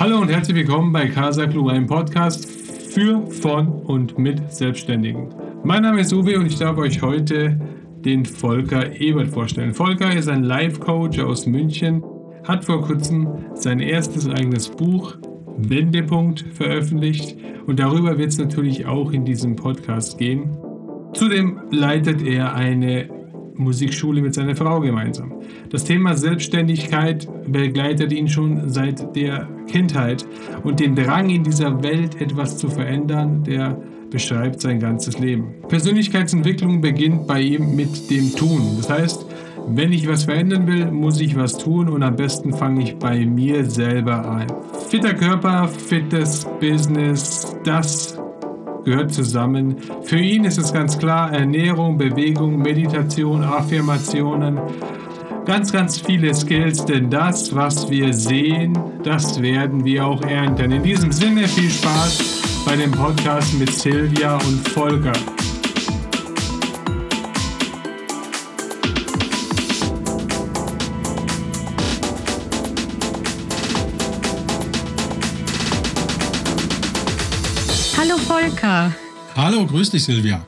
Hallo und herzlich willkommen bei Casa Club, einem Podcast für, von und mit Selbstständigen. Mein Name ist Uwe und ich darf euch heute den Volker Ebert vorstellen. Volker ist ein Life-Coach aus München, hat vor kurzem sein erstes eigenes Buch Wendepunkt veröffentlicht und darüber wird es natürlich auch in diesem Podcast gehen. Zudem leitet er eine Musikschule mit seiner Frau gemeinsam. Das Thema Selbstständigkeit begleitet ihn schon seit der Kindheit und den Drang in dieser Welt etwas zu verändern, der beschreibt sein ganzes Leben. Persönlichkeitsentwicklung beginnt bei ihm mit dem Tun. Das heißt, wenn ich was verändern will, muss ich was tun und am besten fange ich bei mir selber an. Fitter Körper, fittes Business, das gehört zusammen. Für ihn ist es ganz klar Ernährung, Bewegung, Meditation, Affirmationen. Ganz, ganz viele Skills, denn das, was wir sehen, das werden wir auch ernten. In diesem Sinne viel Spaß bei dem Podcast mit Silvia und Volker. Hallo Volker. Hallo, grüß dich Silvia.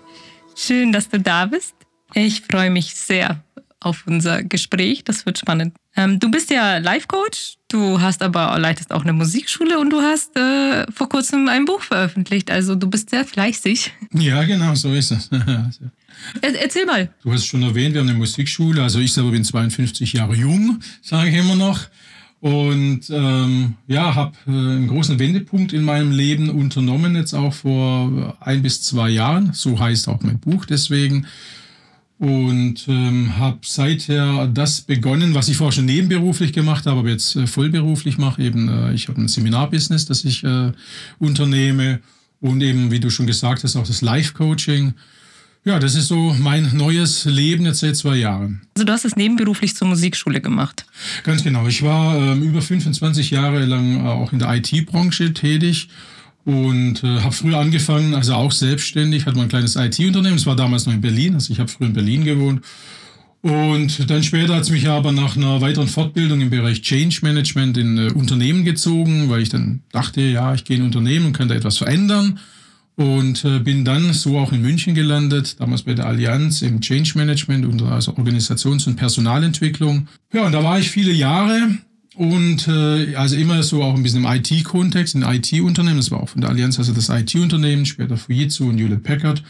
Schön, dass du da bist. Ich freue mich sehr auf unser Gespräch. Das wird spannend. Ähm, du bist ja Life-Coach, du hast aber leitest auch eine Musikschule und du hast äh, vor kurzem ein Buch veröffentlicht. Also du bist sehr fleißig. Ja, genau, so ist es. er, erzähl mal. Du hast schon erwähnt, wir haben eine Musikschule. Also ich selber bin 52 Jahre jung, sage ich immer noch. Und ähm, ja, habe äh, einen großen Wendepunkt in meinem Leben unternommen, jetzt auch vor ein bis zwei Jahren. So heißt auch mein Buch deswegen und ähm, habe seither das begonnen, was ich vorher schon nebenberuflich gemacht habe, aber jetzt äh, vollberuflich mache. Eben, äh, ich habe ein Seminarbusiness, das ich äh, unternehme und eben, wie du schon gesagt hast, auch das Life-Coaching. Ja, das ist so mein neues Leben jetzt seit zwei Jahren. Also du hast es nebenberuflich zur Musikschule gemacht? Ganz genau. Ich war ähm, über 25 Jahre lang äh, auch in der IT-Branche tätig und äh, habe früher angefangen, also auch selbstständig, hatte mein kleines IT-Unternehmen, das war damals noch in Berlin, also ich habe früher in Berlin gewohnt. Und dann später hat es mich aber nach einer weiteren Fortbildung im Bereich Change Management in äh, Unternehmen gezogen, weil ich dann dachte, ja, ich gehe in Unternehmen und kann da etwas verändern. Und äh, bin dann so auch in München gelandet, damals bei der Allianz im Change Management, und also Organisations- und Personalentwicklung. Ja, und da war ich viele Jahre und äh, also immer so auch ein bisschen im IT-Kontext, in IT-Unternehmen. Das war auch von der Allianz, also das IT-Unternehmen, später Fujitsu und Hewlett Packard.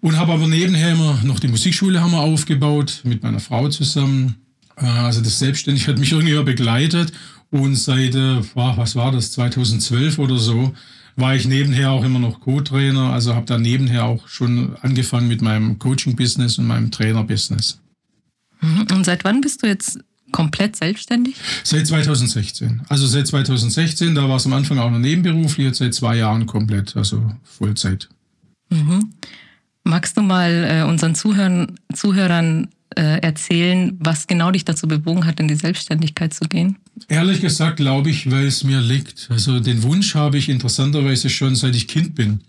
Und habe aber nebenher immer noch die Musikschule haben wir aufgebaut, mit meiner Frau zusammen. Äh, also das Selbstständig hat mich irgendwie immer begleitet. Und seit, äh, was war das, 2012 oder so, war ich nebenher auch immer noch Co-Trainer. Also habe da nebenher auch schon angefangen mit meinem Coaching-Business und meinem Trainer-Business. Mhm. Und seit wann bist du jetzt komplett selbstständig? Seit 2016. Also seit 2016, da war es am Anfang auch noch nebenberuflich, jetzt seit zwei Jahren komplett, also Vollzeit. Mhm. Magst du mal äh, unseren Zuhörern, Zuhörern äh, erzählen, was genau dich dazu bewogen hat, in die Selbstständigkeit zu gehen? Ehrlich gesagt glaube ich, weil es mir liegt. Also den Wunsch habe ich interessanterweise schon seit ich Kind bin.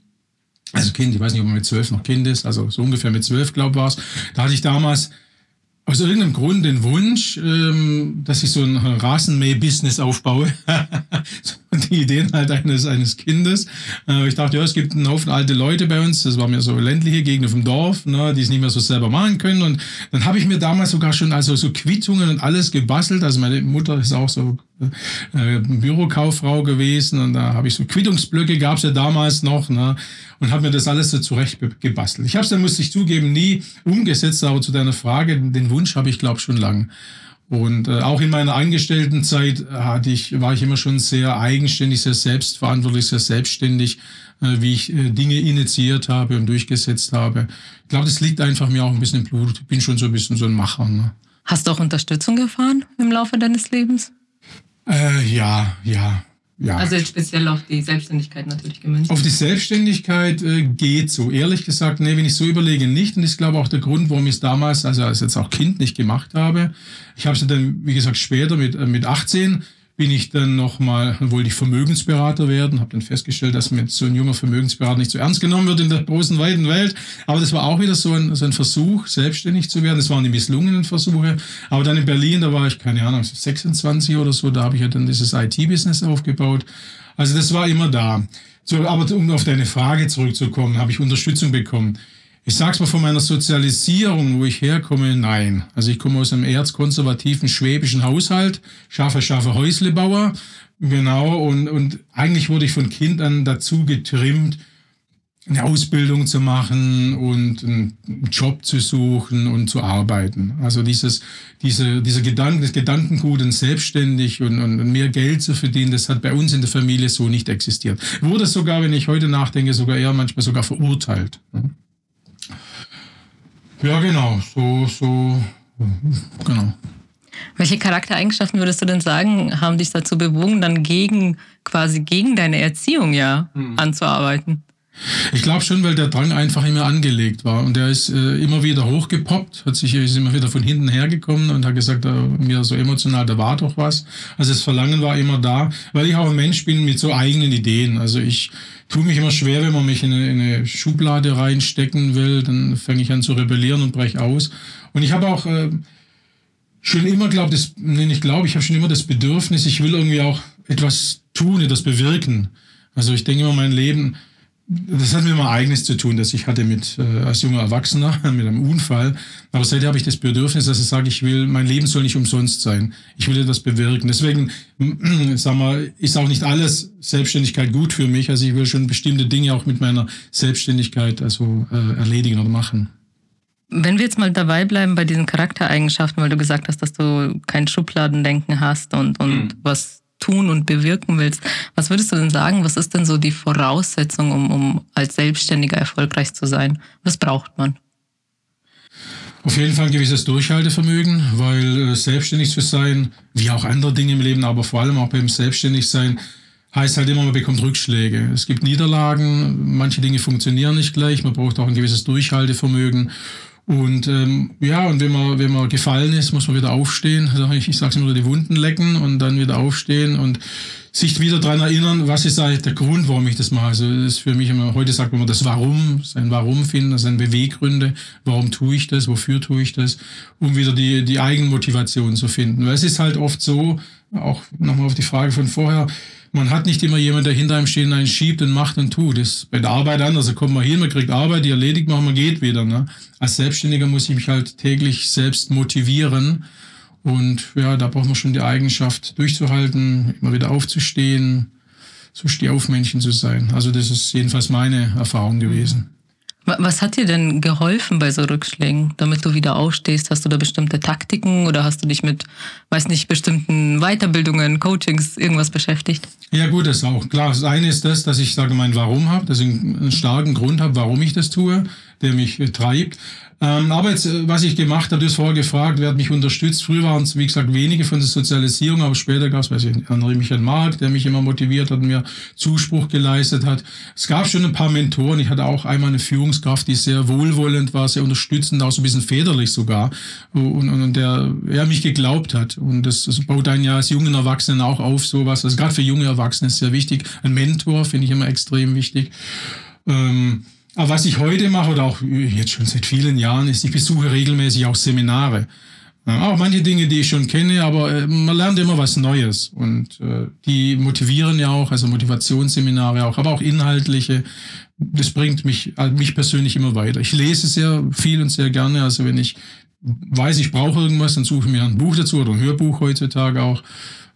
Also Kind, ich weiß nicht, ob man mit zwölf noch Kind ist, also so ungefähr mit zwölf, glaube ich, war es. Da hatte ich damals aus irgendeinem Grund den Wunsch, ähm, dass ich so ein Rasenmäh-Business aufbaue. die Ideen halt eines, eines Kindes. Äh, ich dachte, ja, es gibt einen Haufen alte Leute bei uns, das war mir so ländliche Gegend vom Dorf, ne, die es nicht mehr so selber machen können. Und dann habe ich mir damals sogar schon also so Quittungen und alles gebastelt. Also meine Mutter ist auch so äh, Bürokauffrau gewesen und da habe ich so Quittungsblöcke, gab es ja damals noch, ne, und habe mir das alles so zurecht gebastelt. Ich habe es dann, muss ich zugeben, nie umgesetzt, aber zu deiner Frage, den Wunsch habe ich, glaube schon lang. Und äh, auch in meiner Angestelltenzeit hatte ich, war ich immer schon sehr eigenständig, sehr selbstverantwortlich, sehr selbstständig, äh, wie ich äh, Dinge initiiert habe und durchgesetzt habe. Ich glaube, das liegt einfach mir auch ein bisschen im Blut. Ich bin schon so ein bisschen so ein Macher. Ne? Hast du auch Unterstützung erfahren im Laufe deines Lebens? Äh, ja, ja. Ja. Also speziell auf die Selbstständigkeit natürlich gemünzt. Auf die Selbstständigkeit äh, geht so. Ehrlich gesagt, nee, wenn ich so überlege, nicht. Und ich glaube auch der Grund, warum ich es damals, also als jetzt auch Kind nicht gemacht habe. Ich habe es dann, wie gesagt, später mit, äh, mit 18 bin ich dann nochmal, wollte ich Vermögensberater werden, habe dann festgestellt, dass mir so ein junger Vermögensberater nicht so ernst genommen wird in der großen, weiten Welt. Aber das war auch wieder so ein, so ein Versuch, selbstständig zu werden. Das waren die misslungenen Versuche. Aber dann in Berlin, da war ich, keine Ahnung, 26 oder so, da habe ich ja dann dieses IT-Business aufgebaut. Also das war immer da. So, aber um auf deine Frage zurückzukommen, habe ich Unterstützung bekommen. Ich sag's mal von meiner Sozialisierung, wo ich herkomme, nein. Also ich komme aus einem erzkonservativen schwäbischen Haushalt, scharfe, scharfe Häuslebauer, genau, und, und eigentlich wurde ich von Kind an dazu getrimmt, eine Ausbildung zu machen und einen Job zu suchen und zu arbeiten. Also dieses, diese, dieser Gedanke, das Gedankengut und selbstständig und, und mehr Geld zu verdienen, das hat bei uns in der Familie so nicht existiert. Wurde sogar, wenn ich heute nachdenke, sogar eher manchmal sogar verurteilt. Ja, genau, so, so, genau. Welche Charaktereigenschaften würdest du denn sagen, haben dich dazu bewogen, dann gegen, quasi gegen deine Erziehung ja hm. anzuarbeiten? Ich glaube schon, weil der Drang einfach immer angelegt war und der ist äh, immer wieder hochgepoppt, hat sich ist immer wieder von hinten hergekommen und hat gesagt, äh, mir so emotional, da war doch was. Also das Verlangen war immer da, weil ich auch ein Mensch bin mit so eigenen Ideen. Also ich tue mich immer schwer, wenn man mich in eine, in eine Schublade reinstecken will, dann fange ich an zu rebellieren und breche aus. Und ich habe auch äh, schon immer glaubt, das, nee, nicht glaube, ich habe schon immer das Bedürfnis, ich will irgendwie auch etwas tun, etwas bewirken. Also ich denke immer, mein Leben das hat mit meinem eigenes zu tun, dass ich hatte mit äh, als junger Erwachsener mit einem Unfall. Aber seitdem habe ich das Bedürfnis, dass ich sage, ich will, mein Leben soll nicht umsonst sein. Ich will etwas bewirken. Deswegen, sag mal, ist auch nicht alles Selbstständigkeit gut für mich. Also ich will schon bestimmte Dinge auch mit meiner Selbstständigkeit also äh, erledigen oder machen. Wenn wir jetzt mal dabei bleiben bei diesen Charaktereigenschaften, weil du gesagt hast, dass du kein Schubladendenken hast und, und mhm. was tun und bewirken willst. Was würdest du denn sagen, was ist denn so die Voraussetzung, um, um als Selbstständiger erfolgreich zu sein? Was braucht man? Auf jeden Fall ein gewisses Durchhaltevermögen, weil äh, selbstständig zu sein, wie auch andere Dinge im Leben, aber vor allem auch beim Selbstständigsein, heißt halt immer, man bekommt Rückschläge. Es gibt Niederlagen, manche Dinge funktionieren nicht gleich, man braucht auch ein gewisses Durchhaltevermögen. Und ähm, ja, und wenn man, wenn man gefallen ist, muss man wieder aufstehen. Also ich, ich sage immer, die Wunden lecken und dann wieder aufstehen und sich wieder dran erinnern, was ist eigentlich der Grund, warum ich das mache. Also das ist für mich immer, heute sagt man das Warum, sein Warum finden, sein Beweggründe, warum tue ich das, wofür tue ich das, um wieder die, die Eigenmotivation zu finden. Weil es ist halt oft so, auch nochmal auf die Frage von vorher, man hat nicht immer jemand, der hinter einem steht und einen schiebt und macht und tut. Das ist bei der Arbeit anders. Da kommt man hin, man kriegt Arbeit, die erledigt man, man geht wieder. Ne? Als Selbstständiger muss ich mich halt täglich selbst motivieren. Und ja, da braucht man schon die Eigenschaft durchzuhalten, immer wieder aufzustehen, so Stehaufmännchen zu sein. Also das ist jedenfalls meine Erfahrung gewesen. Was hat dir denn geholfen bei so Rückschlägen, damit du wieder aufstehst? Hast du da bestimmte Taktiken oder hast du dich mit, weiß nicht, bestimmten Weiterbildungen, Coachings, irgendwas beschäftigt? Ja gut, das auch. Klar, das eine ist das, dass ich sage, mein Warum habe, dass ich einen starken Grund habe, warum ich das tue, der mich treibt. Ähm, aber jetzt, äh, was ich gemacht habe, du hast vorher gefragt, wer hat mich unterstützt. Früher waren es, wie gesagt, wenige von der Sozialisierung, aber später gab es, weiß ich, André Michael Mark, der mich immer motiviert hat und mir Zuspruch geleistet hat. Es gab schon ein paar Mentoren. Ich hatte auch einmal eine Führungskraft, die sehr wohlwollend war, sehr unterstützend, auch so ein bisschen väterlich sogar. Und, und, und der, er mich geglaubt hat. Und das, das baut einen ja als jungen Erwachsenen auch auf, sowas. Also gerade für junge Erwachsene ist sehr wichtig. Ein Mentor finde ich immer extrem wichtig. Ähm, aber was ich heute mache oder auch jetzt schon seit vielen Jahren ist, ich besuche regelmäßig auch Seminare. Auch manche Dinge, die ich schon kenne, aber äh, man lernt immer was Neues. Und äh, die motivieren ja auch, also Motivationsseminare auch, aber auch inhaltliche. Das bringt mich, äh, mich persönlich immer weiter. Ich lese sehr viel und sehr gerne. Also wenn ich weiß, ich brauche irgendwas, dann suche ich mir ein Buch dazu oder ein Hörbuch heutzutage auch,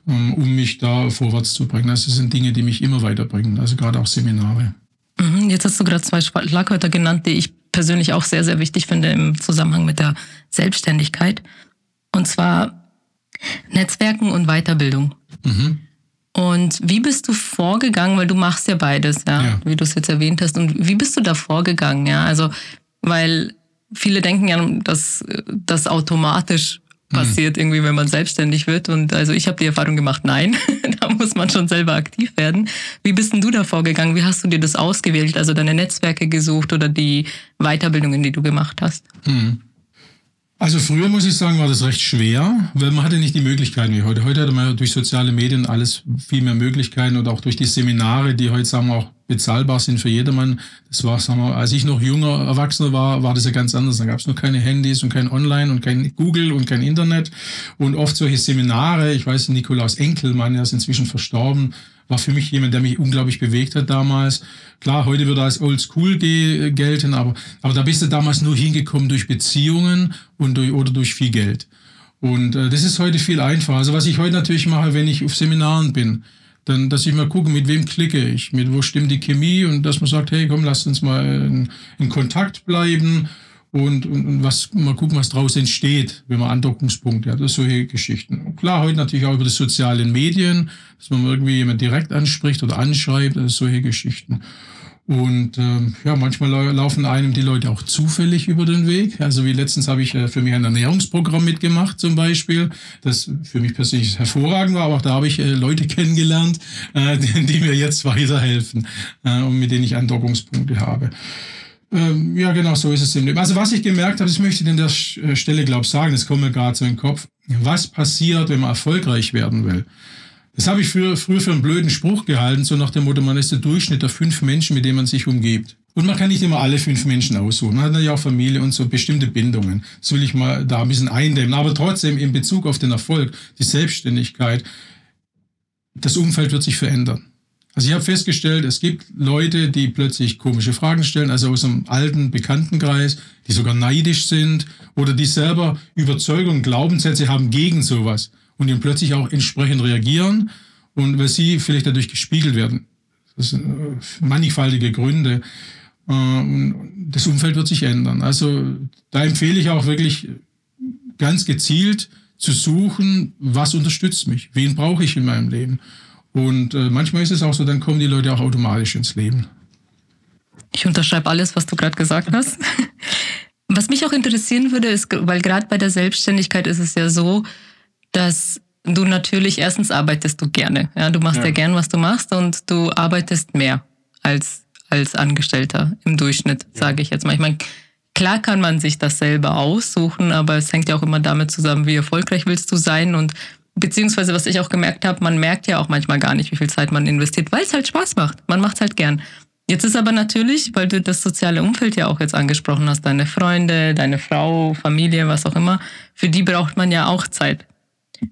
ähm, um mich da vorwärts zu bringen. Also das sind Dinge, die mich immer weiterbringen. Also gerade auch Seminare. Mhm, jetzt hast du gerade zwei Schlagwörter genannt, die ich persönlich auch sehr, sehr wichtig finde im Zusammenhang mit der Selbstständigkeit. Und zwar Netzwerken und Weiterbildung. Mhm. Und wie bist du vorgegangen, weil du machst ja beides, ja, ja. wie du es jetzt erwähnt hast. Und wie bist du da vorgegangen, ja? Also, weil viele denken ja, dass das automatisch hm. passiert irgendwie, wenn man selbstständig wird. Und also ich habe die Erfahrung gemacht, nein, muss man schon selber aktiv werden. Wie bist denn du da vorgegangen? Wie hast du dir das ausgewählt? Also deine Netzwerke gesucht oder die Weiterbildungen, die du gemacht hast? Hm. Also früher muss ich sagen, war das recht schwer, weil man hatte nicht die Möglichkeiten wie heute. Heute hat man durch soziale Medien alles viel mehr Möglichkeiten und auch durch die Seminare, die heute sagen wir auch bezahlbar sind für jedermann. Das war, sagen wir, als ich noch junger Erwachsener war, war das ja ganz anders. Da gab es noch keine Handys und kein Online und kein Google und kein Internet und oft solche Seminare. Ich weiß, Nikolaus Enkelmann, der ist inzwischen verstorben, war für mich jemand, der mich unglaublich bewegt hat damals. Klar, heute würde er als Old School gelten, aber, aber da bist du damals nur hingekommen durch Beziehungen und durch, oder durch viel Geld. Und äh, das ist heute viel einfacher. Also was ich heute natürlich mache, wenn ich auf Seminaren bin, dann, dass ich mal gucke, mit wem klicke ich, mit wo stimmt die Chemie und dass man sagt, hey, komm, lass uns mal in, in Kontakt bleiben und, und, und was, mal gucken, was daraus entsteht, wenn man Andockungspunkte hat, das solche Geschichten. Und klar, heute natürlich auch über die sozialen Medien, dass man irgendwie jemand direkt anspricht oder anschreibt, also solche Geschichten. Und ähm, ja, manchmal laufen einem die Leute auch zufällig über den Weg. Also wie letztens habe ich äh, für mich ein Ernährungsprogramm mitgemacht zum Beispiel, das für mich persönlich hervorragend war, aber auch da habe ich äh, Leute kennengelernt, äh, die, die mir jetzt weiterhelfen äh, und mit denen ich Andockungspunkte habe. Ähm, ja, genau, so ist es im Leben. Also was ich gemerkt habe, das möchte ich an der äh, Stelle, glaube ich, sagen, das kommt mir gerade so in den Kopf. Was passiert, wenn man erfolgreich werden will? Das habe ich früher, früher für einen blöden Spruch gehalten, so nach dem Motto, man ist der Durchschnitt der fünf Menschen, mit denen man sich umgibt. Und man kann nicht immer alle fünf Menschen aussuchen. Man hat natürlich auch Familie und so bestimmte Bindungen. Das will ich mal da ein bisschen eindämmen. Aber trotzdem in Bezug auf den Erfolg, die Selbstständigkeit, das Umfeld wird sich verändern. Also ich habe festgestellt, es gibt Leute, die plötzlich komische Fragen stellen, also aus einem alten Bekanntenkreis, die sogar neidisch sind oder die selber Überzeugungen, Glaubenssätze haben gegen sowas und die plötzlich auch entsprechend reagieren und weil sie vielleicht dadurch gespiegelt werden. Das sind äh, mannigfaltige Gründe. Äh, das Umfeld wird sich ändern. Also da empfehle ich auch wirklich ganz gezielt zu suchen, was unterstützt mich, wen brauche ich in meinem Leben. Und äh, manchmal ist es auch so, dann kommen die Leute auch automatisch ins Leben. Ich unterschreibe alles, was du gerade gesagt hast. Was mich auch interessieren würde, ist, weil gerade bei der Selbstständigkeit ist es ja so, dass du natürlich erstens arbeitest du gerne. Ja, du machst ja, ja gern, was du machst und du arbeitest mehr als, als Angestellter im Durchschnitt, ja. sage ich jetzt mal. Ich meine, klar kann man sich das selber aussuchen, aber es hängt ja auch immer damit zusammen, wie erfolgreich willst du sein und beziehungsweise was ich auch gemerkt habe, man merkt ja auch manchmal gar nicht, wie viel Zeit man investiert, weil es halt Spaß macht. Man macht es halt gern. Jetzt ist aber natürlich, weil du das soziale Umfeld ja auch jetzt angesprochen hast, deine Freunde, deine Frau, Familie, was auch immer, für die braucht man ja auch Zeit.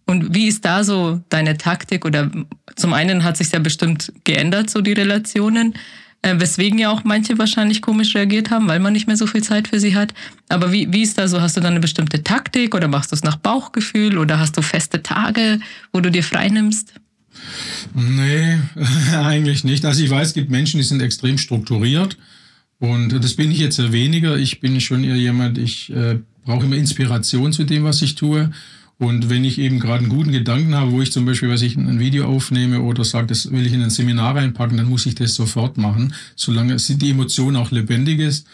Und wie ist da so deine Taktik? Oder zum einen hat sich ja bestimmt geändert, so die Relationen. Äh, weswegen ja auch manche wahrscheinlich komisch reagiert haben, weil man nicht mehr so viel Zeit für sie hat. Aber wie, wie ist da so? Hast du da eine bestimmte Taktik oder machst du es nach Bauchgefühl oder hast du feste Tage, wo du dir frei nimmst? Nee, eigentlich nicht. Also ich weiß, es gibt Menschen, die sind extrem strukturiert und das bin ich jetzt weniger. Ich bin schon eher jemand, ich äh, brauche immer Inspiration zu dem, was ich tue. Und wenn ich eben gerade einen guten Gedanken habe, wo ich zum Beispiel, was ich ein Video aufnehme oder sage, das will ich in ein Seminar reinpacken, dann muss ich das sofort machen, solange die Emotion auch lebendig ist.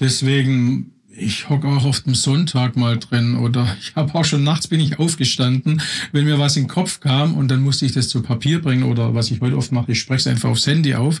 Deswegen, ich hocke auch auf dem Sonntag mal drin oder ich habe auch schon nachts bin ich aufgestanden, wenn mir was in den Kopf kam und dann musste ich das zu Papier bringen oder was ich heute oft mache, ich spreche es einfach aufs Handy auf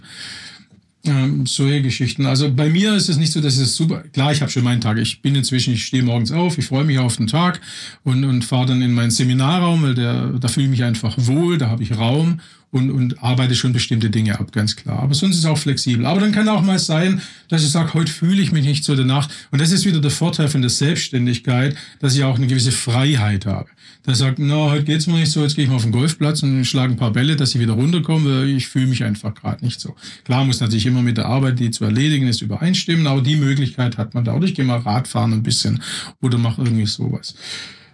ähm, solche Geschichten. Also bei mir ist es nicht so, dass es super. Klar, ich habe schon meinen Tag. Ich bin inzwischen, ich stehe morgens auf, ich freue mich auf den Tag und, und fahre dann in meinen Seminarraum, weil der, da fühle ich mich einfach wohl, da habe ich Raum und, und arbeite schon bestimmte Dinge ab, ganz klar. Aber sonst ist es auch flexibel. Aber dann kann auch mal sein, dass ich sage, heute fühle ich mich nicht so danach. Und das ist wieder der Vorteil von der Selbstständigkeit, dass ich auch eine gewisse Freiheit habe. Da sagt, na, heute geht's mir nicht so, jetzt gehe ich mal auf den Golfplatz und schlage ein paar Bälle, dass ich wieder runterkomme. Ich fühle mich einfach gerade nicht so. Klar muss natürlich immer mit der Arbeit, die zu erledigen ist, übereinstimmen, aber die Möglichkeit hat man da. Oder ich gehe mal Radfahren ein bisschen oder mache irgendwie sowas.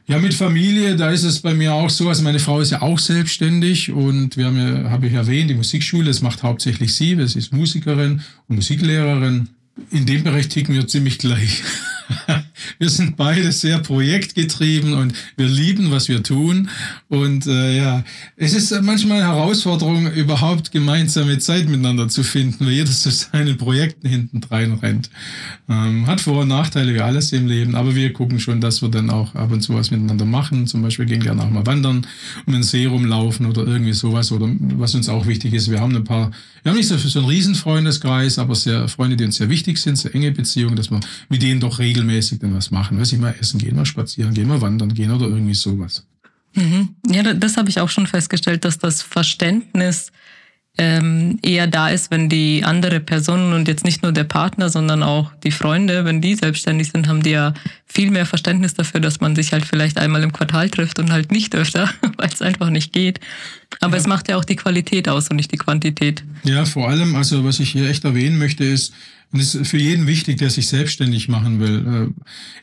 Ja, mit Familie, da ist es bei mir auch so. Also meine Frau ist ja auch selbstständig und wir haben ja, habe ich erwähnt, die Musikschule, das macht hauptsächlich sie. Sie ist Musikerin und Musiklehrerin. In dem Bereich ticken wir ziemlich gleich. wir sind beide sehr projektgetrieben und wir lieben, was wir tun. Und äh, ja, es ist manchmal eine Herausforderung, überhaupt gemeinsame Zeit miteinander zu finden, weil jeder zu seinen Projekten hinten rein rennt. Ähm, hat Vor- und Nachteile wie alles im Leben, aber wir gucken schon, dass wir dann auch ab und zu was miteinander machen. Zum Beispiel gehen gerne auch mal wandern, um den See rumlaufen oder irgendwie sowas. Oder was uns auch wichtig ist, wir haben ein paar, wir haben nicht so, so einen Riesenfreundeskreis, aber sehr Freunde, die uns sehr wichtig sind, sehr enge Beziehungen, dass wir mit denen doch regelmäßig dann was machen. Weiß ich mal essen gehen, mal spazieren gehen, mal wandern gehen oder irgendwie sowas. Mhm. Ja, das habe ich auch schon festgestellt, dass das Verständnis ähm, eher da ist, wenn die andere Person und jetzt nicht nur der Partner, sondern auch die Freunde, wenn die selbstständig sind, haben die ja viel mehr Verständnis dafür, dass man sich halt vielleicht einmal im Quartal trifft und halt nicht öfter, weil es einfach nicht geht. Aber ja. es macht ja auch die Qualität aus und nicht die Quantität. Ja, vor allem, also was ich hier echt erwähnen möchte, ist, und das ist für jeden wichtig, der sich selbstständig machen will.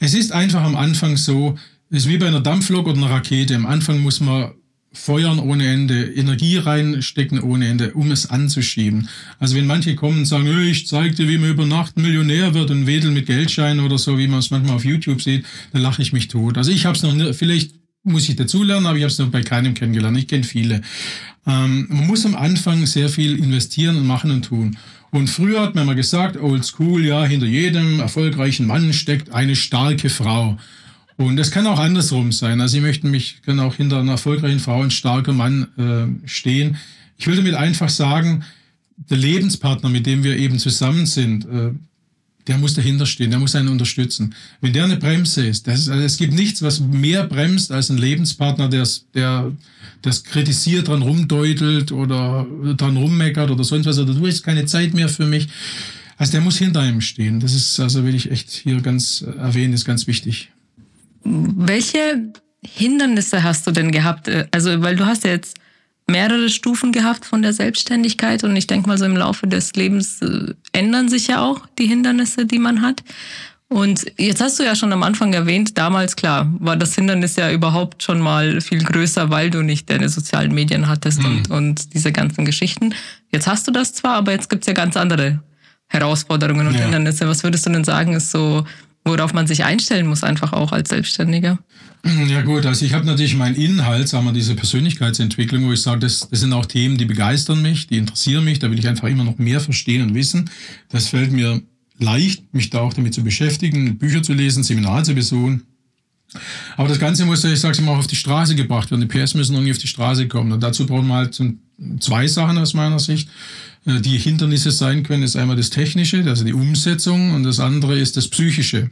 Äh, es ist einfach am Anfang so, es ist wie bei einer Dampflok oder einer Rakete. Am Anfang muss man feuern ohne Ende, Energie reinstecken ohne Ende, um es anzuschieben. Also wenn manche kommen und sagen, ich zeig dir, wie man über Nacht Millionär wird und wedel mit Geldscheinen oder so, wie man es manchmal auf YouTube sieht, dann lache ich mich tot. Also ich habe es noch, nicht, vielleicht muss ich dazulernen, aber ich habe es noch bei keinem kennengelernt. Ich kenne viele. Ähm, man muss am Anfang sehr viel investieren und machen und tun. Und früher hat man immer gesagt, old school, ja, hinter jedem erfolgreichen Mann steckt eine starke Frau. Und das kann auch andersrum sein. Also ich möchte mich, kann auch hinter einer erfolgreichen Frau ein starker Mann äh, stehen. Ich will damit einfach sagen, der Lebenspartner, mit dem wir eben zusammen sind, äh, der muss dahinter stehen, der muss einen unterstützen. Wenn der eine Bremse ist, das, also es gibt nichts, was mehr bremst als ein Lebenspartner, der der das kritisiert, dran rumdeutelt oder dran rummeckert oder sonst was, oder du hast keine Zeit mehr für mich. Also der muss hinter einem stehen. Das ist, also will ich echt hier ganz erwähnen, ist ganz wichtig. Welche Hindernisse hast du denn gehabt? Also, weil du hast ja jetzt mehrere Stufen gehabt von der Selbstständigkeit und ich denke mal so im Laufe des Lebens äh, ändern sich ja auch die Hindernisse, die man hat. Und jetzt hast du ja schon am Anfang erwähnt, damals klar, war das Hindernis ja überhaupt schon mal viel größer, weil du nicht deine sozialen Medien hattest mhm. und, und diese ganzen Geschichten. Jetzt hast du das zwar, aber jetzt gibt's ja ganz andere Herausforderungen und ja. Hindernisse. Was würdest du denn sagen, ist so worauf man sich einstellen muss, einfach auch als Selbstständiger? Ja gut, also ich habe natürlich meinen Inhalt, sagen wir, diese Persönlichkeitsentwicklung, wo ich sage, das, das sind auch Themen, die begeistern mich, die interessieren mich, da will ich einfach immer noch mehr verstehen und wissen. Das fällt mir leicht, mich da auch damit zu beschäftigen, Bücher zu lesen, Seminare zu besuchen. Aber das Ganze muss, ich sage immer, auch auf die Straße gebracht werden. Die PS müssen irgendwie auf die Straße kommen. Und dazu brauchen wir halt zwei Sachen aus meiner Sicht. Äh, die Hindernisse sein können, ist einmal das Technische, also die Umsetzung, und das andere ist das Psychische.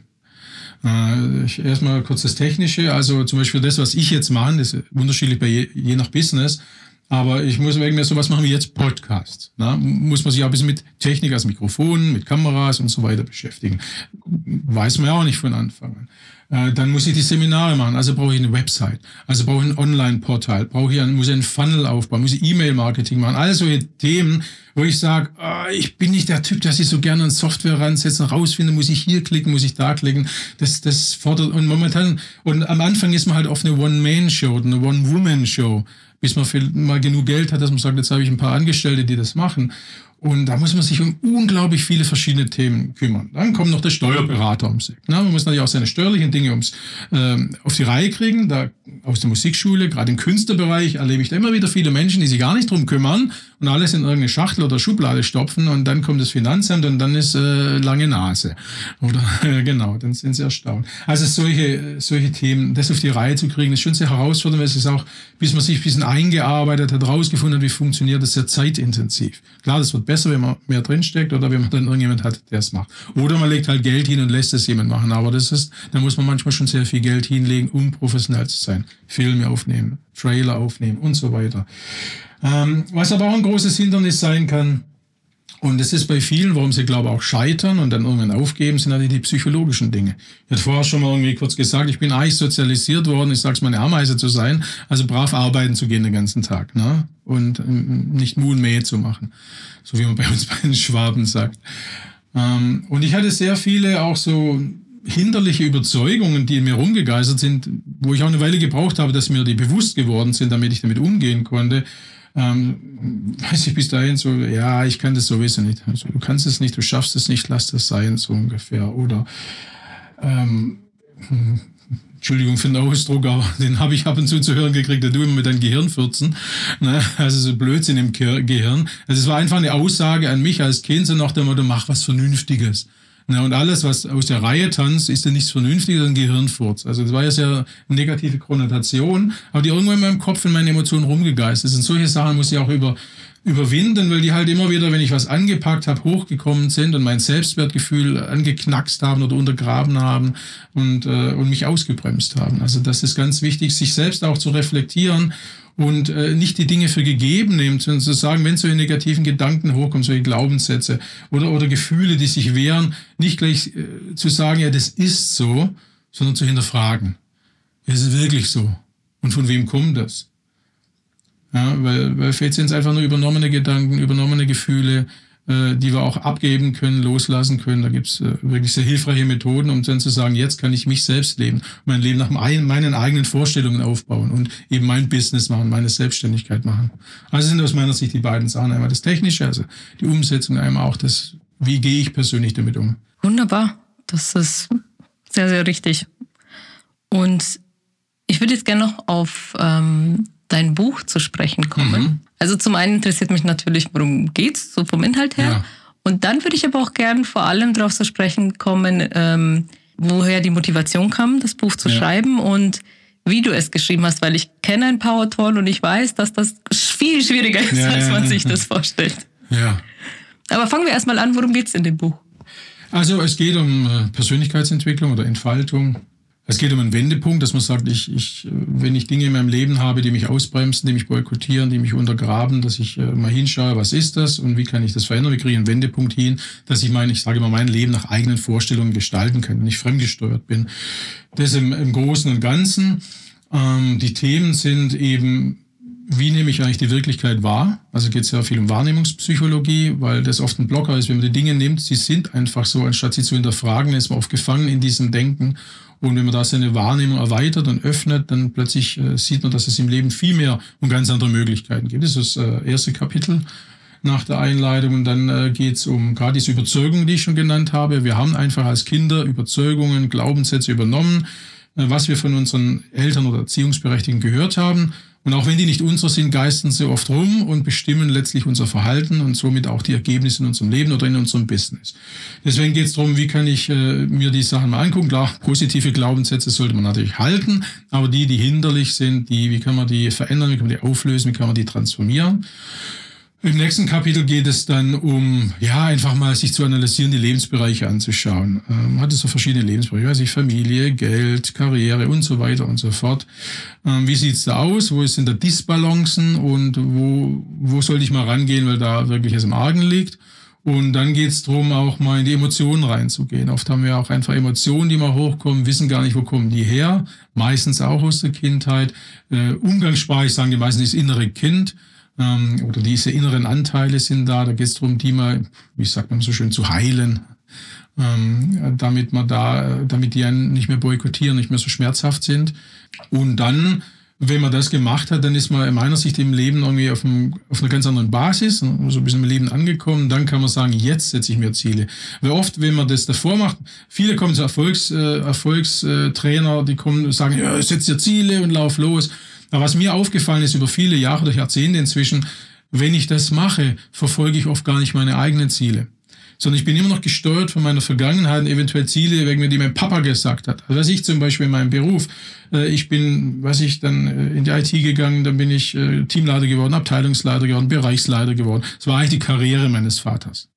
Äh, erstmal kurz das Technische, also zum Beispiel das, was ich jetzt mache, ist unterschiedlich bei je, je nach Business, aber ich muss wegen mir sowas machen wie jetzt Podcast. Na, muss man sich auch ein bisschen mit Technik, also Mikrofonen, mit Kameras und so weiter beschäftigen. Weiß man ja auch nicht von Anfang an. Äh, dann muss ich die Seminare machen, also brauche ich eine Website, also brauche ich ein Online-Portal, brauche ich ein, muss ich einen Funnel aufbauen, muss ich E-Mail-Marketing machen, all solche Themen, wo ich sage, oh, ich bin nicht der Typ, der sich so gerne an Software ransetzt und rausfindet, muss ich hier klicken, muss ich da klicken. Das, das fordert, und momentan, und am Anfang ist man halt oft eine One-Man-Show, eine One-Woman-Show bis man mal genug Geld hat, dass man sagt, jetzt habe ich ein paar Angestellte, die das machen. Und da muss man sich um unglaublich viele verschiedene Themen kümmern. Dann kommt noch der Steuerberater ums Eck. Na, man muss natürlich auch seine steuerlichen Dinge ums, ähm, auf die Reihe kriegen. Da aus der Musikschule, gerade im Künstlerbereich, erlebe ich da immer wieder viele Menschen, die sich gar nicht drum kümmern und alles in irgendeine Schachtel oder Schublade stopfen und dann kommt das Finanzamt und dann ist äh, lange Nase. Oder genau, dann sind sie erstaunt. Also solche, solche Themen, das auf die Reihe zu kriegen, ist schon sehr herausfordernd, weil es ist auch, bis man sich ein bisschen eingearbeitet hat, rausgefunden hat, wie funktioniert das, sehr zeitintensiv. Klar, das wird besser, wenn man mehr drinsteckt oder wenn man dann irgendjemand hat, der es macht. Oder man legt halt Geld hin und lässt es jemand machen. Aber das ist, da muss man manchmal schon sehr viel Geld hinlegen, um professionell zu sein. Filme aufnehmen, Trailer aufnehmen und so weiter. Ähm, was aber auch ein großes Hindernis sein kann, und das ist bei vielen, warum sie, glaube ich, auch scheitern und dann irgendwann aufgeben, sind natürlich die psychologischen Dinge. Ich hatte vorher schon mal irgendwie kurz gesagt, ich bin eigentlich sozialisiert worden, ich sag's mal, eine Ameise zu sein, also brav arbeiten zu gehen den ganzen Tag, ne? Und ähm, nicht Muh und Mähe zu machen. So wie man bei uns bei den Schwaben sagt. Ähm, und ich hatte sehr viele auch so hinderliche Überzeugungen, die in mir rumgegeistert sind, wo ich auch eine Weile gebraucht habe, dass mir die bewusst geworden sind, damit ich damit umgehen konnte ähm, weiß ich bis dahin so, ja, ich kann das sowieso nicht. Also, du kannst es nicht, du schaffst es nicht, lass das sein, so ungefähr. Oder ähm, Entschuldigung für den Ausdruck, aber den habe ich ab und zu zu hören gekriegt, der du immer mit deinem Gehirnfürzen. Ne? Also so Blödsinn im Gehirn. Also es war einfach eine Aussage an mich als Kind, so nach dem Motto, mach was Vernünftiges. Na, und alles, was aus der Reihe tanzt, ist ja nichts Vernünftiges, ein Gehirnfurz. Also das war ja sehr negative Konnotation, aber die irgendwo in meinem Kopf, in meinen Emotionen rumgegeistert sind. Solche Sachen muss ich auch über überwinden, weil die halt immer wieder, wenn ich was angepackt habe, hochgekommen sind und mein Selbstwertgefühl angeknackst haben oder untergraben haben und, äh, und mich ausgebremst haben. Also das ist ganz wichtig, sich selbst auch zu reflektieren und äh, nicht die Dinge für gegeben nehmen, sondern zu sagen, wenn solche negativen Gedanken hochkommen, solche Glaubenssätze oder, oder Gefühle, die sich wehren, nicht gleich äh, zu sagen, ja, das ist so, sondern zu hinterfragen. Ist es wirklich so? Und von wem kommt das? Ja, weil, weil vielleicht sind einfach nur übernommene Gedanken, übernommene Gefühle, äh, die wir auch abgeben können, loslassen können. Da gibt's äh, wirklich sehr hilfreiche Methoden, um dann zu sagen, jetzt kann ich mich selbst leben, mein Leben nach meinen eigenen Vorstellungen aufbauen und eben mein Business machen, meine Selbstständigkeit machen. Also sind aus meiner Sicht die beiden Sachen. Einmal das Technische, also die Umsetzung, einmal auch das, wie gehe ich persönlich damit um. Wunderbar. Das ist sehr, sehr richtig. Und ich würde jetzt gerne noch auf ähm, dein Buch zu sprechen kommen. Mhm. Also zum einen interessiert mich natürlich, worum geht's, so vom Inhalt her. Ja. Und dann würde ich aber auch gern vor allem darauf zu sprechen kommen, ähm, woher die Motivation kam, das Buch zu ja. schreiben und wie du es geschrieben hast, weil ich kenne ein paar Autoren und ich weiß, dass das viel schwieriger ist, ja, als man sich das vorstellt. Ja. Aber fangen wir erstmal an, worum geht's in dem Buch? Also es geht um äh, Persönlichkeitsentwicklung oder Entfaltung, es geht um einen Wendepunkt, dass man sagt, ich, ich, wenn ich Dinge in meinem Leben habe, die mich ausbremsen, die mich boykottieren, die mich untergraben, dass ich äh, mal hinschaue, was ist das und wie kann ich das verändern? Wie kriege ich einen Wendepunkt hin, dass ich mein, ich sage mal, mein Leben nach eigenen Vorstellungen gestalten kann nicht fremdgesteuert bin. Das im, im Großen und Ganzen. Ähm, die Themen sind eben wie nehme ich eigentlich die Wirklichkeit wahr? Also geht es ja viel um Wahrnehmungspsychologie, weil das oft ein Blocker ist, wenn man die Dinge nimmt, sie sind einfach so, anstatt sie zu hinterfragen, ist man oft gefangen in diesem Denken. Und wenn man da seine Wahrnehmung erweitert und öffnet, dann plötzlich äh, sieht man, dass es im Leben viel mehr und ganz andere Möglichkeiten gibt. Das ist das äh, erste Kapitel nach der Einleitung. Und dann äh, geht um gerade diese Überzeugungen, die ich schon genannt habe. Wir haben einfach als Kinder Überzeugungen, Glaubenssätze übernommen, äh, was wir von unseren Eltern oder Erziehungsberechtigten gehört haben und auch wenn die nicht unsere sind, geistern sie oft rum und bestimmen letztlich unser Verhalten und somit auch die Ergebnisse in unserem Leben oder in unserem Business. Deswegen geht es darum, wie kann ich äh, mir die Sachen mal angucken. Klar, positive Glaubenssätze sollte man natürlich halten, aber die, die hinderlich sind, die, wie kann man die verändern, wie kann man die auflösen, wie kann man die transformieren. Im nächsten Kapitel geht es dann um, ja, einfach mal sich zu analysieren, die Lebensbereiche anzuschauen. Ähm, hat so verschiedene Lebensbereiche, weiß ich, Familie, Geld, Karriere und so weiter und so fort. Ähm, wie sieht's da aus? Wo sind da Disbalancen und wo, wo sollte ich mal rangehen, weil da wirklich es im Argen liegt? Und dann geht's drum, auch mal in die Emotionen reinzugehen. Oft haben wir auch einfach Emotionen, die mal hochkommen, wissen gar nicht, wo kommen die her. Meistens auch aus der Kindheit. Äh, umgangssprachlich sagen die meisten das innere Kind ähm, oder diese inneren Anteile sind da. Da geht es darum, die mal, wie sagt man so schön, zu heilen, ähm, damit man da, damit die einen nicht mehr boykottieren, nicht mehr so schmerzhaft sind. Und dann, wenn man das gemacht hat, dann ist man in meiner Sicht im Leben irgendwie auf, einem, auf einer ganz anderen Basis, so ein bisschen im Leben angekommen. Dann kann man sagen, jetzt setze ich mir Ziele. Weil oft, wenn man das davor macht, viele kommen zu Erfolgs, äh, Erfolgstrainer, die kommen und sagen, ja, setz dir Ziele und lauf los. Was mir aufgefallen ist über viele Jahre oder Jahrzehnte inzwischen, wenn ich das mache, verfolge ich oft gar nicht meine eigenen Ziele. Sondern ich bin immer noch gesteuert von meiner Vergangenheit, eventuell Ziele, wegen die mein Papa gesagt hat. Also was ich zum Beispiel in meinem Beruf, äh, ich bin, was ich dann äh, in die IT gegangen, dann bin ich äh, Teamleiter geworden, Abteilungsleiter geworden, Bereichsleiter geworden. Das war eigentlich die Karriere meines Vaters.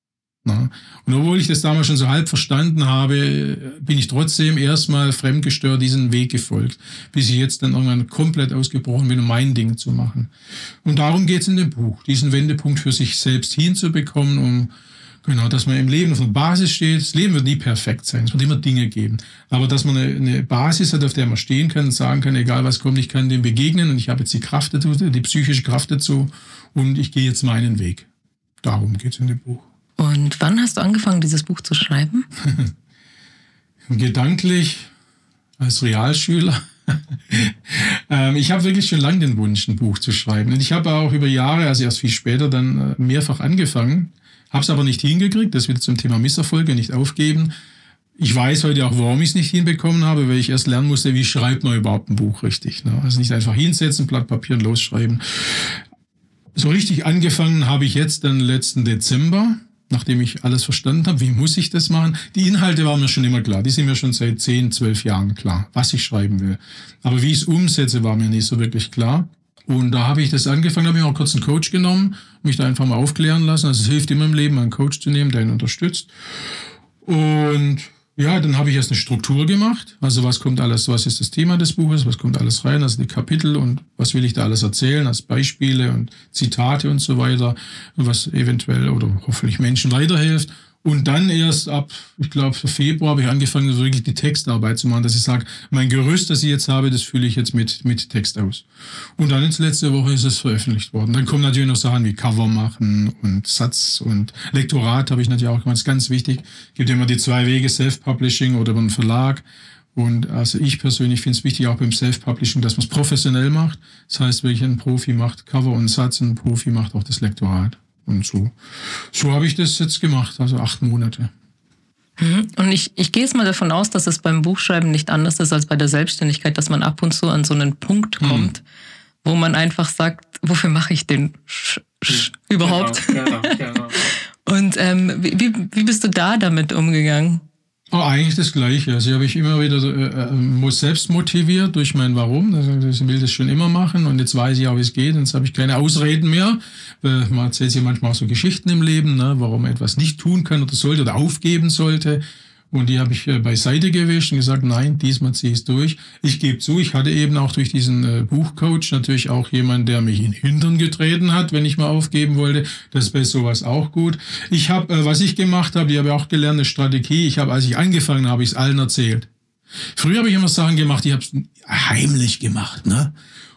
Und obwohl ich das damals schon so halb verstanden habe, bin ich trotzdem erstmal fremdgestört diesen Weg gefolgt, bis ich jetzt dann irgendwann komplett ausgebrochen bin, um mein Ding zu machen. Und darum geht es in dem Buch, diesen Wendepunkt für sich selbst hinzubekommen, um genau, dass man im Leben auf einer Basis steht. Das Leben wird nie perfekt sein, es wird immer Dinge geben. Aber dass man eine, eine Basis hat, auf der man stehen kann und sagen kann, egal was kommt, ich kann dem begegnen und ich habe jetzt die Kraft dazu, die psychische Kraft dazu und ich gehe jetzt meinen Weg. Darum geht es in dem Buch. Und wann hast du angefangen, dieses Buch zu schreiben? Gedanklich als Realschüler. Ähm, ich habe wirklich schon lange den Wunsch, ein Buch zu schreiben. Und ich habe auch über Jahre, also erst viel später, dann äh, mehrfach angefangen, habe es aber nicht hingekriegt. Das wieder zum Thema Misserfolge, nicht aufgeben. Ich weiß heute auch, warum ich es nicht hinbekommen habe, weil ich erst lernen musste, wie schreibt man überhaupt ein Buch richtig. Ne? Also nicht einfach hinsetzen, Blatt Papier und losschreiben. So richtig angefangen habe ich jetzt dann letzten Dezember nachdem ich alles verstanden habe, wie muss ich das machen. Die Inhalte waren mir schon immer klar, die sind mir schon seit 10, 12 Jahren klar, was ich schreiben will. Aber wie ich es umsetze, war mir nicht so wirklich klar. Und da habe ich das angefangen, habe ich auch kurz einen Coach genommen, mich da einfach mal aufklären lassen. Also es hilft immer im Leben, einen Coach zu nehmen, der ihn unterstützt. Und ja, dann habe ich erst eine Struktur gemacht. Also was kommt alles, was ist das Thema des Buches, was kommt alles rein, also die Kapitel und was will ich da alles erzählen, als Beispiele und Zitate und so weiter, was eventuell oder hoffentlich Menschen weiterhilft. Und dann erst ab, ich glaube, Februar habe ich angefangen, so wirklich die Textarbeit zu machen, dass ich sage, mein Gerüst, das ich jetzt habe, das fülle ich jetzt mit, mit Text aus. Und dann jetzt letzte Woche ist es veröffentlicht worden. Dann kommen natürlich noch Sachen wie Cover machen und Satz und Lektorat habe ich natürlich auch gemacht. Das ist ganz wichtig. Gibt immer die zwei Wege, Self-Publishing oder einen Verlag. Und also ich persönlich finde es wichtig, auch beim Self-Publishing, dass man es professionell macht. Das heißt, wirklich ein Profi macht Cover und Satz und ein Profi macht auch das Lektorat. Und so, so habe ich das jetzt gemacht, also acht Monate. Mhm. Und ich, ich gehe jetzt mal davon aus, dass es beim Buchschreiben nicht anders ist als bei der Selbstständigkeit, dass man ab und zu an so einen Punkt hm. kommt, hm. wo man einfach sagt, wofür mache ich den Sch Sch genau, überhaupt? Genau, genau. und ähm, wie, wie bist du da damit umgegangen? Eigentlich das Gleiche. Also habe ich immer wieder äh, äh, selbst motiviert durch mein Warum. Also ich will das schon immer machen und jetzt weiß ich auch, wie es geht. Und jetzt habe ich keine Ausreden mehr. Man erzählt sich manchmal auch so Geschichten im Leben, ne, warum man etwas nicht tun kann oder sollte oder aufgeben sollte. Und die habe ich äh, beiseite gewischt und gesagt, nein, diesmal ziehe ich es durch. Ich gebe zu, ich hatte eben auch durch diesen äh, Buchcoach natürlich auch jemanden, der mich in den Hintern getreten hat, wenn ich mal aufgeben wollte. Das ist sowas auch gut. Ich habe, äh, was ich gemacht habe, ich habe auch gelernt, eine Strategie. Ich habe, als ich angefangen habe, ich es allen erzählt. Früher habe ich immer Sachen gemacht, ich habe es heimlich gemacht, ne?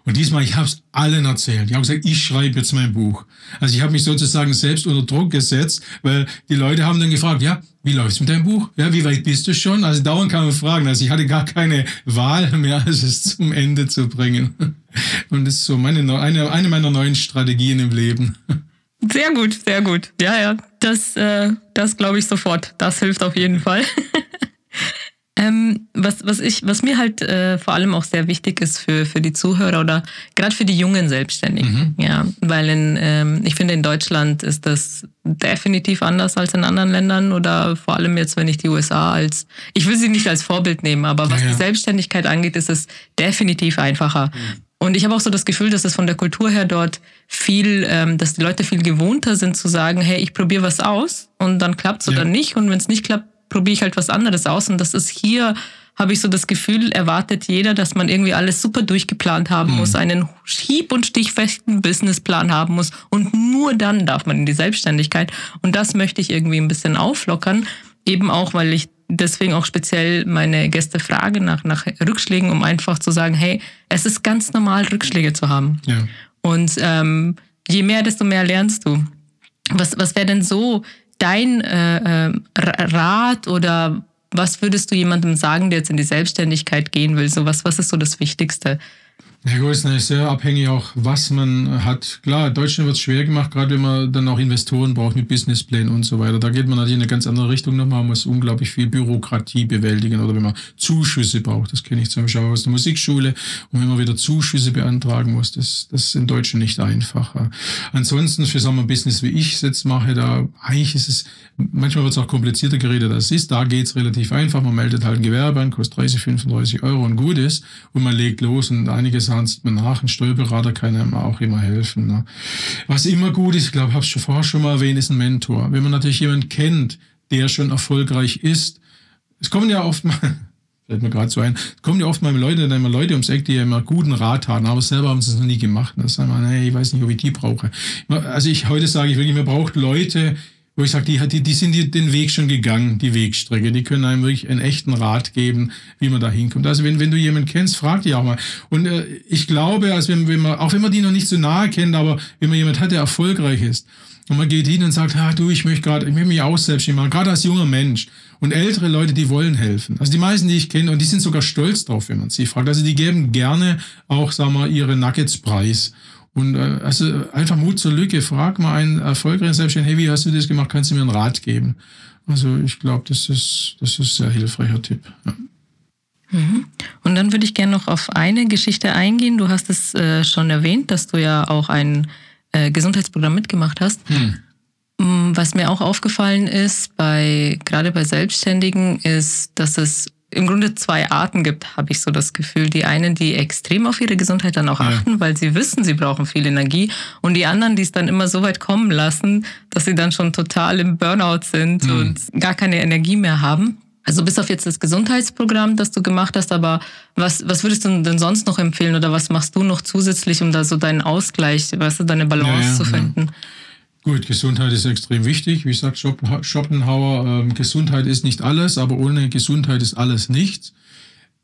Und diesmal, ich habe es allen erzählt. Ich habe gesagt, ich schreibe jetzt mein Buch. Also ich habe mich sozusagen selbst unter Druck gesetzt, weil die Leute haben dann gefragt, ja, wie läuft's mit deinem Buch? Ja, wie weit bist du schon? Also dauernd kann man fragen. Also ich hatte gar keine Wahl mehr, als es zum Ende zu bringen. Und das ist so meine, eine, eine meiner neuen Strategien im Leben. Sehr gut, sehr gut. Ja, ja, das, äh, das glaube ich sofort. Das hilft auf jeden Fall. Ähm, was, was, ich, was mir halt äh, vor allem auch sehr wichtig ist für, für die Zuhörer oder gerade für die jungen Selbstständigen. Mhm. Ja, weil in, ähm, ich finde, in Deutschland ist das definitiv anders als in anderen Ländern oder vor allem jetzt, wenn ich die USA als, ich will sie nicht als Vorbild nehmen, aber was ja, ja. die Selbstständigkeit angeht, ist es definitiv einfacher. Mhm. Und ich habe auch so das Gefühl, dass es von der Kultur her dort viel, ähm, dass die Leute viel gewohnter sind zu sagen, hey, ich probiere was aus und dann klappt's ja. oder nicht. Und wenn es nicht klappt, probiere ich halt was anderes aus. Und das ist hier, habe ich so das Gefühl, erwartet jeder, dass man irgendwie alles super durchgeplant haben mhm. muss, einen hieb- und stichfesten Businessplan haben muss. Und nur dann darf man in die Selbstständigkeit. Und das möchte ich irgendwie ein bisschen auflockern. Eben auch, weil ich deswegen auch speziell meine Gäste frage nach, nach Rückschlägen, um einfach zu sagen, hey, es ist ganz normal, Rückschläge zu haben. Ja. Und ähm, je mehr, desto mehr lernst du. Was, was wäre denn so dein äh, äh Rat oder was würdest du jemandem sagen, der jetzt in die Selbstständigkeit gehen will? So was, was ist so das Wichtigste? Ja gut, ist sehr abhängig auch, was man hat. Klar, Deutschland wird es schwer gemacht, gerade wenn man dann auch Investoren braucht mit Businessplänen und so weiter. Da geht man natürlich in eine ganz andere Richtung nochmal. Muss unglaublich viel Bürokratie bewältigen oder wenn man Zuschüsse braucht. Das kenne ich zum Beispiel aus der Musikschule. Und wenn man wieder Zuschüsse beantragen muss, das, das ist in Deutschland nicht einfacher. Ansonsten für so ein Business, wie ich es jetzt mache, da eigentlich ist es, manchmal wird es auch komplizierter geredet als es ist. Da geht es relativ einfach. Man meldet halt ein Gewerbe an, kostet 30, 35 Euro und gut ist. Und man legt los und einiges Man nach. Ein Steuerberater kann einem auch immer helfen. Ne? Was immer gut ist, ich glaube, habe ich schon vorher schon mal erwähnt, ist ein Mentor. Wenn man natürlich jemanden kennt, der schon erfolgreich ist, es kommen ja oft mal, fällt mir gerade so ein, es kommen ja oft mal Leute, dann immer Leute ums Eck, die ja immer guten Rat haben, aber selber haben sie es noch nie gemacht. Das sagen wir, nee, ich weiß nicht, ob ich die brauche. Also ich heute sage ich wirklich, man braucht Leute, wo ich sage, die, die, die sind den Weg schon gegangen, die Wegstrecke. Die können einem wirklich einen echten Rat geben, wie man da hinkommt. Also wenn, wenn du jemanden kennst, frag die auch mal. Und äh, ich glaube, also wenn, wenn man, auch wenn man die noch nicht so nahe kennt, aber wenn man jemanden hat, der erfolgreich ist, und man geht hin und sagt, ah, du, ich möchte gerade, ich möchte mich auch selbstständig machen, gerade als junger Mensch. Und ältere Leute, die wollen helfen. Also die meisten, die ich kenne, und die sind sogar stolz drauf, wenn man sie fragt. Also die geben gerne auch, sagen wir, ihre Nuggets preis. Und äh, also einfach Mut zur Lücke. Frag mal einen erfolgreichen Selbstständigen, hey, wie hast du das gemacht? Kannst du mir einen Rat geben? Also ich glaube, das ist, das ist ein sehr hilfreicher Tipp. Ja. Mhm. Und dann würde ich gerne noch auf eine Geschichte eingehen. Du hast es äh, schon erwähnt, dass du ja auch ein äh, Gesundheitsprogramm mitgemacht hast. Hm. Mm, was mir auch aufgefallen ist, bei, gerade bei Selbstständigen, ist, dass es im Grunde zwei Arten gibt, habe ich so das Gefühl. Die einen, die extrem auf ihre Gesundheit dann auch achten, ja. weil sie wissen, sie brauchen viel Energie. Und die anderen, die es dann immer so weit kommen lassen, dass sie dann schon total im Burnout sind mhm. und gar keine Energie mehr haben. Also bis auf jetzt das Gesundheitsprogramm, das du gemacht hast, aber was, was würdest du denn sonst noch empfehlen oder was machst du noch zusätzlich, um da so deinen Ausgleich, weißt du, deine Balance ja, ja, zu finden? Gut, Gesundheit ist extrem wichtig. Wie sagt Schopenhauer, ähm, Gesundheit ist nicht alles, aber ohne Gesundheit ist alles nichts.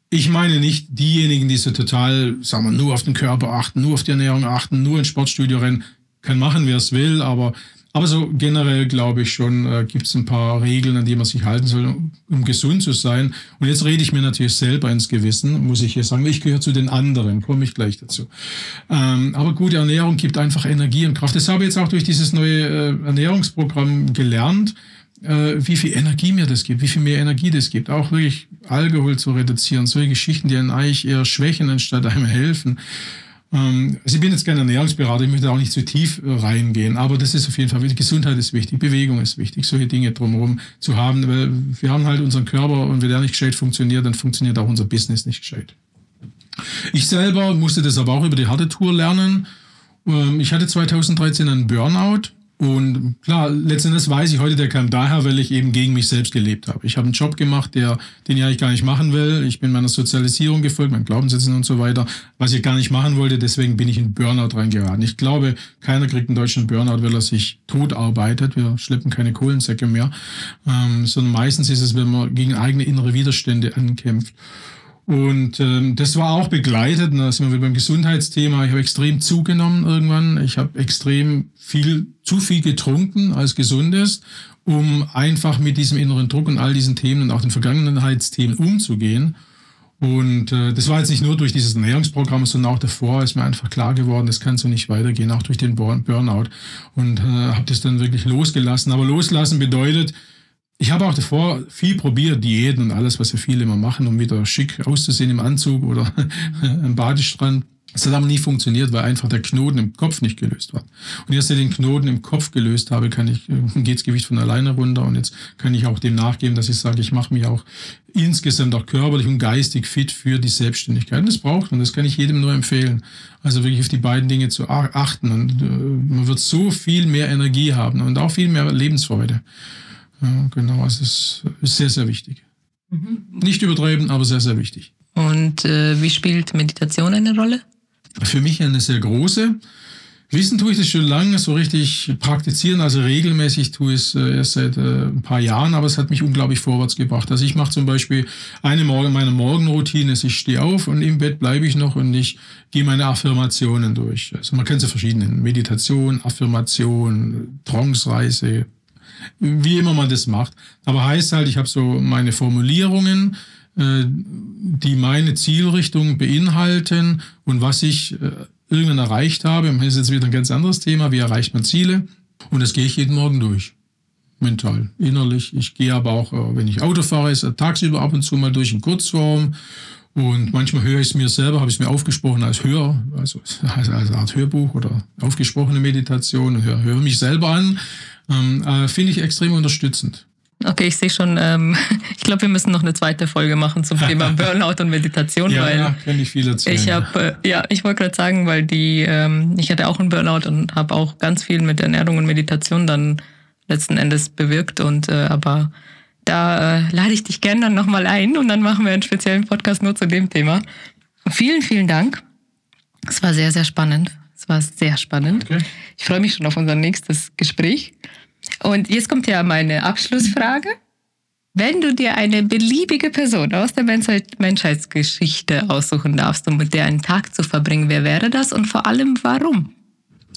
Ich meine nicht diejenigen, die so total, sagen wir, nur auf den Körper achten, nur auf die Ernährung achten, nur ins Sportstudio rennen, kann machen, wer es will, aber aber so generell glaube ich schon, äh, gibt es ein paar Regeln, an die man sich halten soll, um, um, gesund zu sein. Und jetzt rede ich mir natürlich selber ins Gewissen, muss ich hier sagen. Ich gehöre zu den anderen, komme ich gleich dazu. Ähm, aber gute Ernährung gibt einfach Energie und Kraft. Das habe ich jetzt auch durch dieses neue äh, Ernährungsprogramm gelernt, äh, wie viel Energie mir das gibt, wie viel mehr Energie das gibt. Auch wirklich Alkohol zu reduzieren, solche Geschichten, die einen eigentlich eher schwächen, anstatt einem helfen. Ähm, also ich bin jetzt kein Ernährungsberater, ich möchte auch nicht zu tief äh, reingehen, aber das ist auf jeden Fall wichtig. Gesundheit ist wichtig, Bewegung ist wichtig, solche Dinge drumherum zu haben, weil wir haben halt unseren Körper und wenn der nicht gescheit funktioniert, dann funktioniert auch unser Business nicht gescheit. Ich selber musste das aber auch über die harte Tour lernen. Ähm, ich hatte 2013 einen Burnout und klar, letztendlich weiß ich heute, der kam daher, weil ich eben gegen mich selbst gelebt habe. Ich habe einen Job gemacht, der, den ich eigentlich gar nicht machen will. Ich bin meiner Sozialisierung gefolgt, meinen Glaubenssätzen und so weiter, was ich gar nicht machen wollte. Deswegen bin ich in Burnout reingeraten. Ich glaube, keiner kriegt in Deutschland Burnout, weil er sich tot arbeitet. Wir schleppen keine Kohlensäcke mehr, ähm, sondern meistens ist es, wenn man gegen eigene innere Widerstände ankämpft. Und ähm, das war auch begleitet, da sind wir wieder beim Gesundheitsthema. Ich habe extrem zugenommen irgendwann. Ich habe extrem viel, zu viel getrunken als gesund ist, um einfach mit diesem inneren Druck und all diesen Themen und auch den Vergangenheitsthemen umzugehen. Und äh, das war jetzt nicht nur durch dieses Ernährungsprogramm, sondern auch davor ist mir einfach klar geworden, das kann so nicht weitergehen, auch durch den Burnout. Und äh, habe das dann wirklich losgelassen. Aber loslassen bedeutet, ich habe auch davor viel probiert, Diäten und alles, was ja viele immer machen, um wieder schick auszusehen im Anzug oder am Badestrand. Es hat aber nie funktioniert, weil einfach der Knoten im Kopf nicht gelöst war. Und erst, als ich den Knoten im Kopf gelöst habe, kann ich, äh, geht das Gewicht von alleine runter. Und jetzt kann ich auch dem nachgeben, dass ich sage, ich mache mich auch insgesamt auch körperlich und geistig fit für die Selbstständigkeit. Und das braucht man, das kann ich jedem nur empfehlen. Also wirklich auf die beiden Dinge zu achten. Und äh, man wird so viel mehr Energie haben und auch viel mehr Lebensfreude. Ja, genau, es ist, ist sehr, sehr wichtig. Mhm. Nicht übertreiben, aber sehr, sehr wichtig. Und äh, wie spielt Meditation eine Rolle? Für mich eine sehr große. Wissen tue ich das schon lange, so richtig praktizieren, also regelmäßig tue ich es äh, erst seit äh, ein paar Jahren, aber es hat mich unglaublich vorwärts gebracht. Also ich mache zum Beispiel eine Morgen, meine Morgenroutine ist, ich stehe auf und im Bett bleibe ich noch und ich gehe meine Affirmationen durch. Also man kennt sie verschiedene. Meditation, Affirmation, Trance-Reise, wie immer man das macht. Aber heißt halt, ich habe so meine Formulierungen, äh, die meine Zielrichtung beinhalten und was ich äh, irgendwann erreicht habe. Das ist jetzt wieder ein ganz anderes Thema. Wie erreicht man Ziele? Und das gehe ich jeden Morgen durch. Mental, innerlich. Ich gehe aber auch, äh, wenn ich Auto fahre, ist tagsüber ab und zu mal durch in Kurzform. Und manchmal höre ich es mir selber, habe ich es mir aufgesprochen als Hör, also als, als Art Hörbuch oder aufgesprochene Meditation und höre, höre mich selber an ähm, äh, Finde ich extrem unterstützend. Okay, ich sehe schon, ähm, ich glaube, wir müssen noch eine zweite Folge machen zum Thema Burnout und Meditation, ja, weil ja, kann ich viel erzählen. Ich habe, äh, ja, ich wollte gerade sagen, weil die, ähm, ich hatte auch einen Burnout und habe auch ganz viel mit Ernährung und Meditation dann letzten Endes bewirkt und äh, aber da äh, lade ich dich gerne dann nochmal ein und dann machen wir einen speziellen Podcast nur zu dem Thema. Vielen, vielen Dank. Es war sehr, sehr spannend. Es war sehr spannend. Okay. Ich freue mich schon auf unser nächstes Gespräch. Und jetzt kommt ja meine Abschlussfrage. Wenn du dir eine beliebige Person aus der Menschheit, Menschheitsgeschichte aussuchen darfst, um mit der einen Tag zu verbringen, wer wäre das und vor allem warum?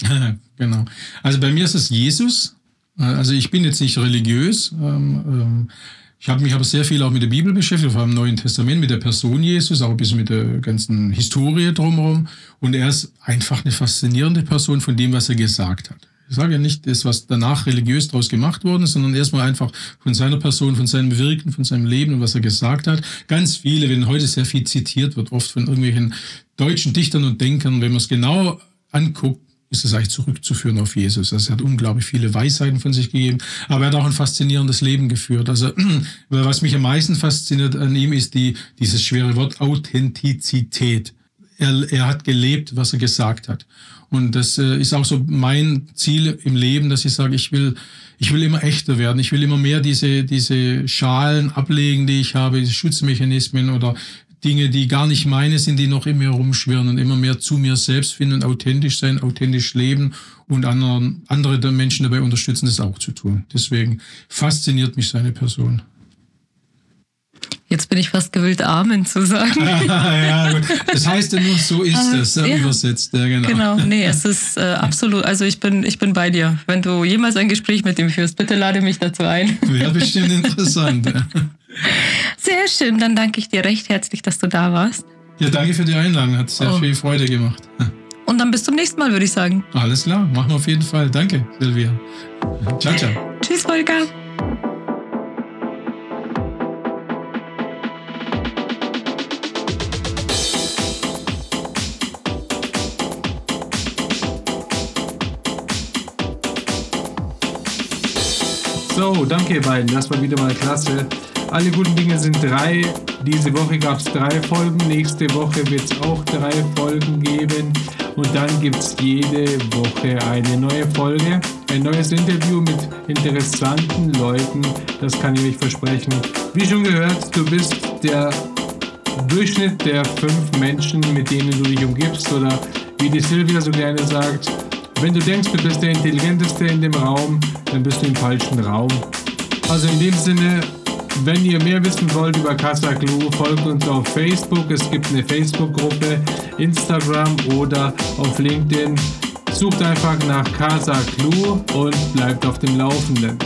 genau. Also bei mir ist es Jesus. Also ich bin jetzt nicht religiös. Ähm, ähm, ich habe mich aber sehr viel auch mit der Bibel beschäftigt, vor allem im Neuen Testament, mit der Person Jesus, auch ein bisschen mit der ganzen Historie drumherum. Und er ist einfach eine faszinierende Person von dem, was er gesagt hat. Ich sage ja nicht das, was danach religiös daraus gemacht worden ist, sondern erstmal einfach von seiner Person, von seinem Wirken, von seinem Leben und was er gesagt hat. Ganz viele, wenn heute sehr viel zitiert wird, oft von irgendwelchen deutschen Dichtern und Denkern, wenn man es genau anguckt, ist es eigentlich zurückzuführen auf Jesus. Also er hat unglaublich viele Weisheiten von sich gegeben, aber er hat auch ein faszinierendes Leben geführt. Also was mich am meisten fasziniert an ihm ist die, dieses schwere Wort Authentizität. Er, er hat gelebt, was er gesagt hat. Und das äh, ist auch so mein Ziel im Leben, dass ich sage, ich will, ich will immer echter werden. Ich will immer mehr diese, diese Schalen ablegen, die ich habe, diese Schutzmechanismen oder Dinge, die gar nicht meine sind, die noch in mir rumschwirren und immer mehr zu mir selbst finden, authentisch sein, authentisch leben und anderen, andere Menschen dabei unterstützen, das auch zu tun. Deswegen fasziniert mich seine Person. Jetzt bin ich fast gewillt, Amen zu sagen. ja, gut. Das heißt ja nur, so ist es, ja, übersetzt. Ja, genau. genau, nee, es ist äh, absolut, also ich bin, ich bin bei dir. Wenn du jemals ein Gespräch mit ihm führst, bitte lade mich dazu ein. Wäre bestimmt interessant. Sehr schön, dann danke ich dir recht herzlich, dass du da warst. Ja, danke für die Einladung, hat sehr oh. viel Freude gemacht. Und dann bis zum nächsten Mal, würde ich sagen. Alles klar, machen wir auf jeden Fall. Danke, Silvia. Ciao, ciao. Tschüss, Volker. So, danke ihr beiden, das war wieder mal klasse. Alle guten Dinge sind drei. Diese Woche gab es drei Folgen. Nächste Woche wird es auch drei Folgen geben. Und dann gibt es jede Woche eine neue Folge. Ein neues Interview mit interessanten Leuten. Das kann ich euch versprechen. Wie schon gehört, du bist der Durchschnitt der fünf Menschen, mit denen du dich umgibst. Oder wie die Silvia so gerne sagt, wenn du denkst, du bist der Intelligenteste in dem Raum, dann bist du im falschen Raum. Also in dem Sinne, wenn ihr mehr wissen wollt über Casa Glue, folgt uns auf Facebook. Es gibt eine Facebook-Gruppe, Instagram oder auf LinkedIn. Sucht einfach nach Casa Glue und bleibt auf dem Laufenden.